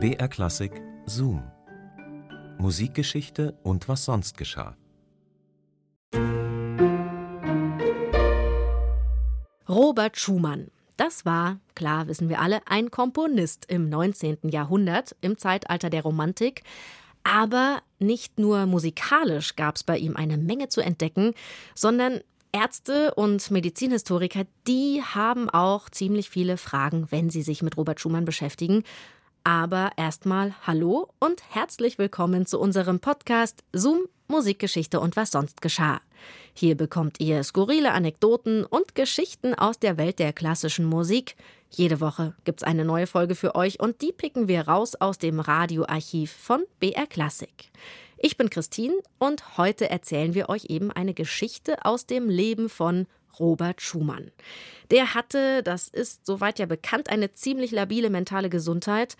BR Klassik Zoom. Musikgeschichte und was sonst geschah. Robert Schumann. Das war, klar wissen wir alle, ein Komponist im 19. Jahrhundert, im Zeitalter der Romantik. Aber nicht nur musikalisch gab es bei ihm eine Menge zu entdecken, sondern Ärzte und Medizinhistoriker, die haben auch ziemlich viele Fragen, wenn sie sich mit Robert Schumann beschäftigen. Aber erstmal hallo und herzlich willkommen zu unserem Podcast Zoom Musikgeschichte und was sonst geschah. Hier bekommt ihr skurrile Anekdoten und Geschichten aus der Welt der klassischen Musik. Jede Woche gibt's eine neue Folge für euch und die picken wir raus aus dem Radioarchiv von BR Klassik. Ich bin Christine und heute erzählen wir euch eben eine Geschichte aus dem Leben von Robert Schumann. Der hatte, das ist soweit ja bekannt, eine ziemlich labile mentale Gesundheit.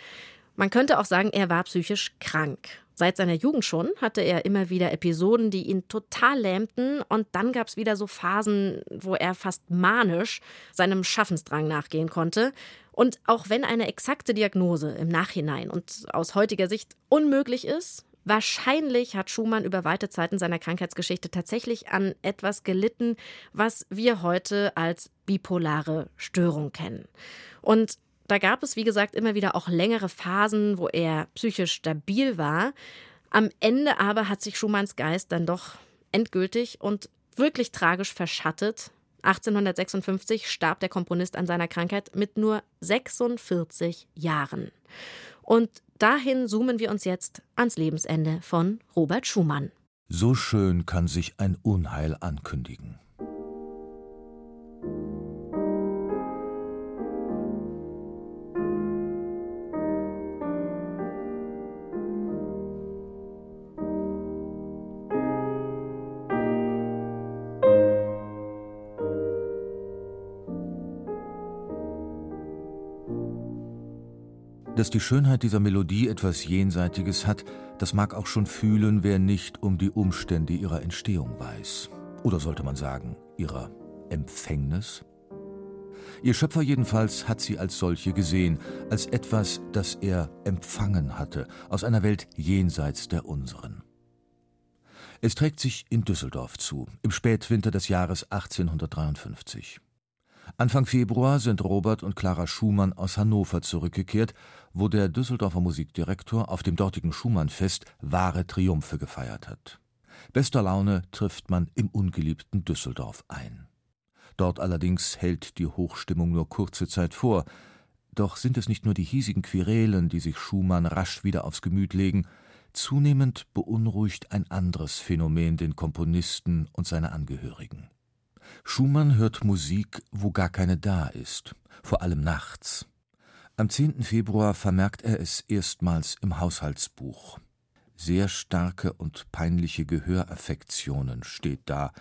Man könnte auch sagen, er war psychisch krank. Seit seiner Jugend schon hatte er immer wieder Episoden, die ihn total lähmten, und dann gab es wieder so Phasen, wo er fast manisch seinem Schaffensdrang nachgehen konnte. Und auch wenn eine exakte Diagnose im Nachhinein und aus heutiger Sicht unmöglich ist, Wahrscheinlich hat Schumann über weite Zeiten seiner Krankheitsgeschichte tatsächlich an etwas gelitten, was wir heute als bipolare Störung kennen. Und da gab es, wie gesagt, immer wieder auch längere Phasen, wo er psychisch stabil war. Am Ende aber hat sich Schumanns Geist dann doch endgültig und wirklich tragisch verschattet. 1856 starb der Komponist an seiner Krankheit mit nur 46 Jahren. Und dahin zoomen wir uns jetzt ans Lebensende von Robert Schumann. So schön kann sich ein Unheil ankündigen. Dass die Schönheit dieser Melodie etwas Jenseitiges hat, das mag auch schon fühlen, wer nicht um die Umstände ihrer Entstehung weiß. Oder sollte man sagen, ihrer Empfängnis? Ihr Schöpfer jedenfalls hat sie als solche gesehen, als etwas, das er empfangen hatte, aus einer Welt jenseits der unseren. Es trägt sich in Düsseldorf zu, im Spätwinter des Jahres 1853. Anfang Februar sind Robert und Clara Schumann aus Hannover zurückgekehrt, wo der Düsseldorfer Musikdirektor auf dem dortigen Schumannfest wahre Triumphe gefeiert hat. Bester Laune trifft man im ungeliebten Düsseldorf ein. Dort allerdings hält die Hochstimmung nur kurze Zeit vor. Doch sind es nicht nur die hiesigen Querelen, die sich Schumann rasch wieder aufs Gemüt legen, zunehmend beunruhigt ein anderes Phänomen den Komponisten und seine Angehörigen. Schumann hört Musik, wo gar keine da ist, vor allem nachts. Am 10. Februar vermerkt er es erstmals im Haushaltsbuch. Sehr starke und peinliche Gehöraffektionen steht da,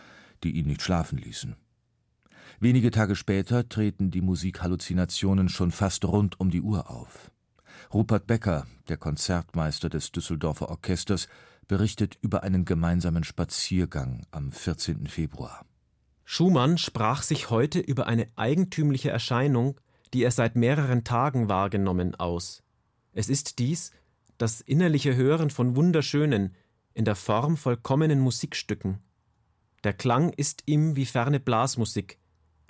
die ihn nicht schlafen ließen. Wenige Tage später treten die Musikhalluzinationen schon fast rund um die Uhr auf. Rupert Becker, der Konzertmeister des Düsseldorfer Orchesters, berichtet über einen gemeinsamen Spaziergang am 14. Februar. Schumann sprach sich heute über eine eigentümliche Erscheinung, die er seit mehreren Tagen wahrgenommen, aus. Es ist dies, das innerliche Hören von wunderschönen, in der Form vollkommenen Musikstücken. Der Klang ist ihm wie ferne Blasmusik,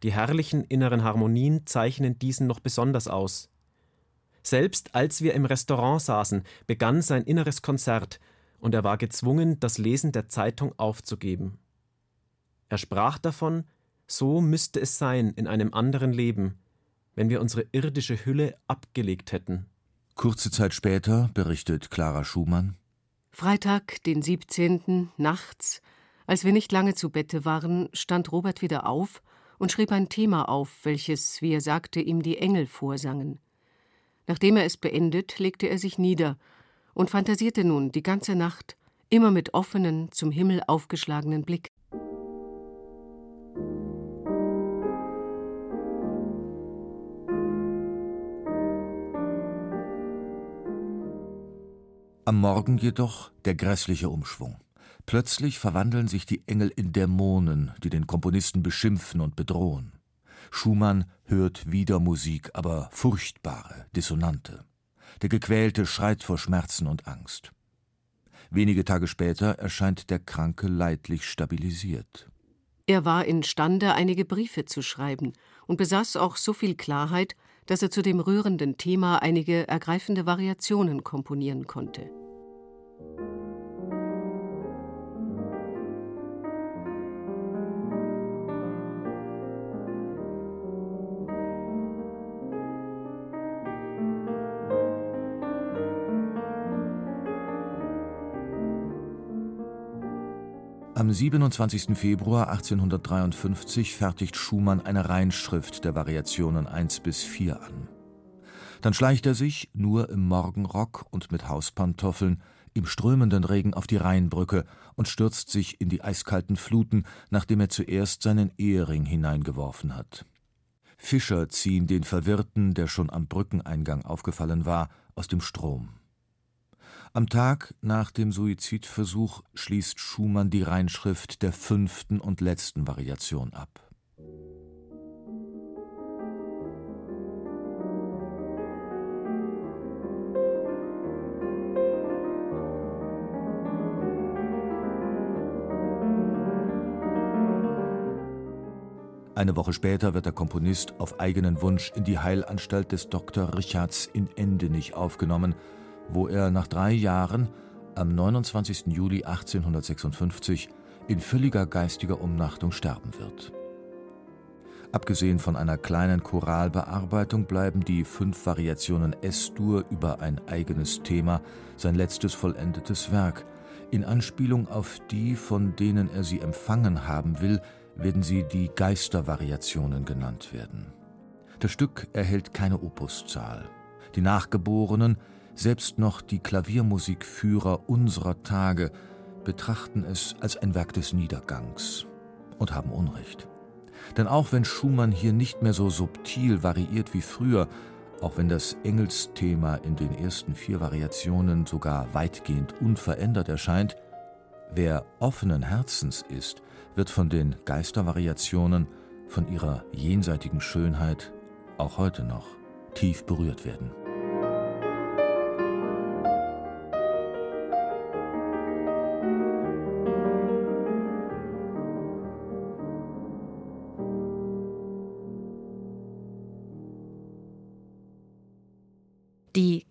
die herrlichen inneren Harmonien zeichnen diesen noch besonders aus. Selbst als wir im Restaurant saßen, begann sein inneres Konzert, und er war gezwungen, das Lesen der Zeitung aufzugeben. Er sprach davon, so müsste es sein in einem anderen Leben, wenn wir unsere irdische Hülle abgelegt hätten. Kurze Zeit später berichtet Clara Schumann Freitag, den 17. nachts, als wir nicht lange zu Bette waren, stand Robert wieder auf und schrieb ein Thema auf, welches, wie er sagte, ihm die Engel vorsangen. Nachdem er es beendet, legte er sich nieder und fantasierte nun die ganze Nacht, immer mit offenen, zum Himmel aufgeschlagenen Blick. Am Morgen jedoch der grässliche Umschwung. Plötzlich verwandeln sich die Engel in Dämonen, die den Komponisten beschimpfen und bedrohen. Schumann hört wieder Musik, aber furchtbare, dissonante. Der Gequälte schreit vor Schmerzen und Angst. Wenige Tage später erscheint der Kranke leidlich stabilisiert. Er war imstande, einige Briefe zu schreiben und besaß auch so viel Klarheit, dass er zu dem rührenden Thema einige ergreifende Variationen komponieren konnte. Am 27. Februar 1853 fertigt Schumann eine Reinschrift der Variationen 1 bis 4 an. Dann schleicht er sich, nur im Morgenrock und mit Hauspantoffeln, im strömenden Regen auf die Rheinbrücke und stürzt sich in die eiskalten Fluten, nachdem er zuerst seinen Ehering hineingeworfen hat. Fischer ziehen den Verwirrten, der schon am Brückeneingang aufgefallen war, aus dem Strom. Am Tag nach dem Suizidversuch schließt Schumann die Reinschrift der fünften und letzten Variation ab. Eine Woche später wird der Komponist auf eigenen Wunsch in die Heilanstalt des Dr. Richards in Endenich aufgenommen wo er nach drei Jahren am 29. Juli 1856 in völliger geistiger Umnachtung sterben wird. Abgesehen von einer kleinen Choralbearbeitung bleiben die fünf Variationen S-Dur über ein eigenes Thema sein letztes vollendetes Werk. In Anspielung auf die, von denen er sie empfangen haben will, werden sie die Geistervariationen genannt werden. Das Stück erhält keine Opuszahl. Die Nachgeborenen selbst noch die Klaviermusikführer unserer Tage betrachten es als ein Werk des Niedergangs und haben Unrecht. Denn auch wenn Schumann hier nicht mehr so subtil variiert wie früher, auch wenn das Engelsthema in den ersten vier Variationen sogar weitgehend unverändert erscheint, wer offenen Herzens ist, wird von den Geistervariationen, von ihrer jenseitigen Schönheit auch heute noch tief berührt werden.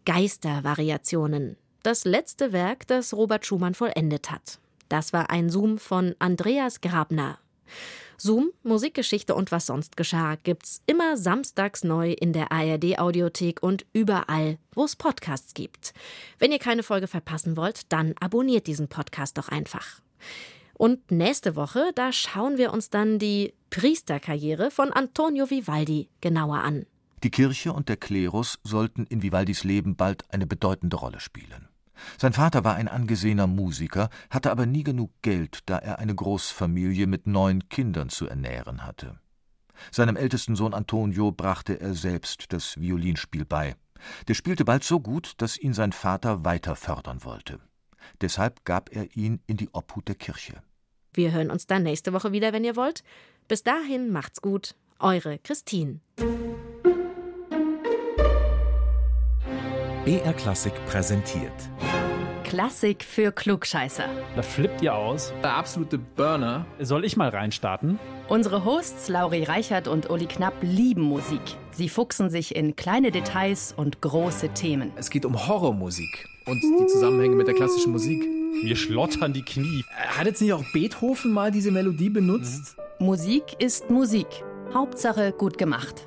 Geistervariationen. Das letzte Werk, das Robert Schumann vollendet hat. Das war ein Zoom von Andreas Grabner. Zoom, Musikgeschichte und was sonst geschah, gibt's immer samstags neu in der ARD Audiothek und überall, wo es Podcasts gibt. Wenn ihr keine Folge verpassen wollt, dann abonniert diesen Podcast doch einfach. Und nächste Woche, da schauen wir uns dann die Priesterkarriere von Antonio Vivaldi genauer an. Die Kirche und der Klerus sollten in Vivaldis Leben bald eine bedeutende Rolle spielen. Sein Vater war ein angesehener Musiker, hatte aber nie genug Geld, da er eine Großfamilie mit neun Kindern zu ernähren hatte. Seinem ältesten Sohn Antonio brachte er selbst das Violinspiel bei. Der spielte bald so gut, dass ihn sein Vater weiter fördern wollte. Deshalb gab er ihn in die Obhut der Kirche. Wir hören uns dann nächste Woche wieder, wenn ihr wollt. Bis dahin macht's gut. Eure Christine. BR Klassik präsentiert. Klassik für Klugscheißer. Da flippt ihr aus. Der absolute Burner. Soll ich mal reinstarten? Unsere Hosts Lauri Reichert und Uli Knapp lieben Musik. Sie fuchsen sich in kleine Details und große Themen. Es geht um Horrormusik und die Zusammenhänge mit der klassischen Musik. Mir schlottern die Knie. Hat jetzt nicht auch Beethoven mal diese Melodie benutzt? Mhm. Musik ist Musik. Hauptsache gut gemacht.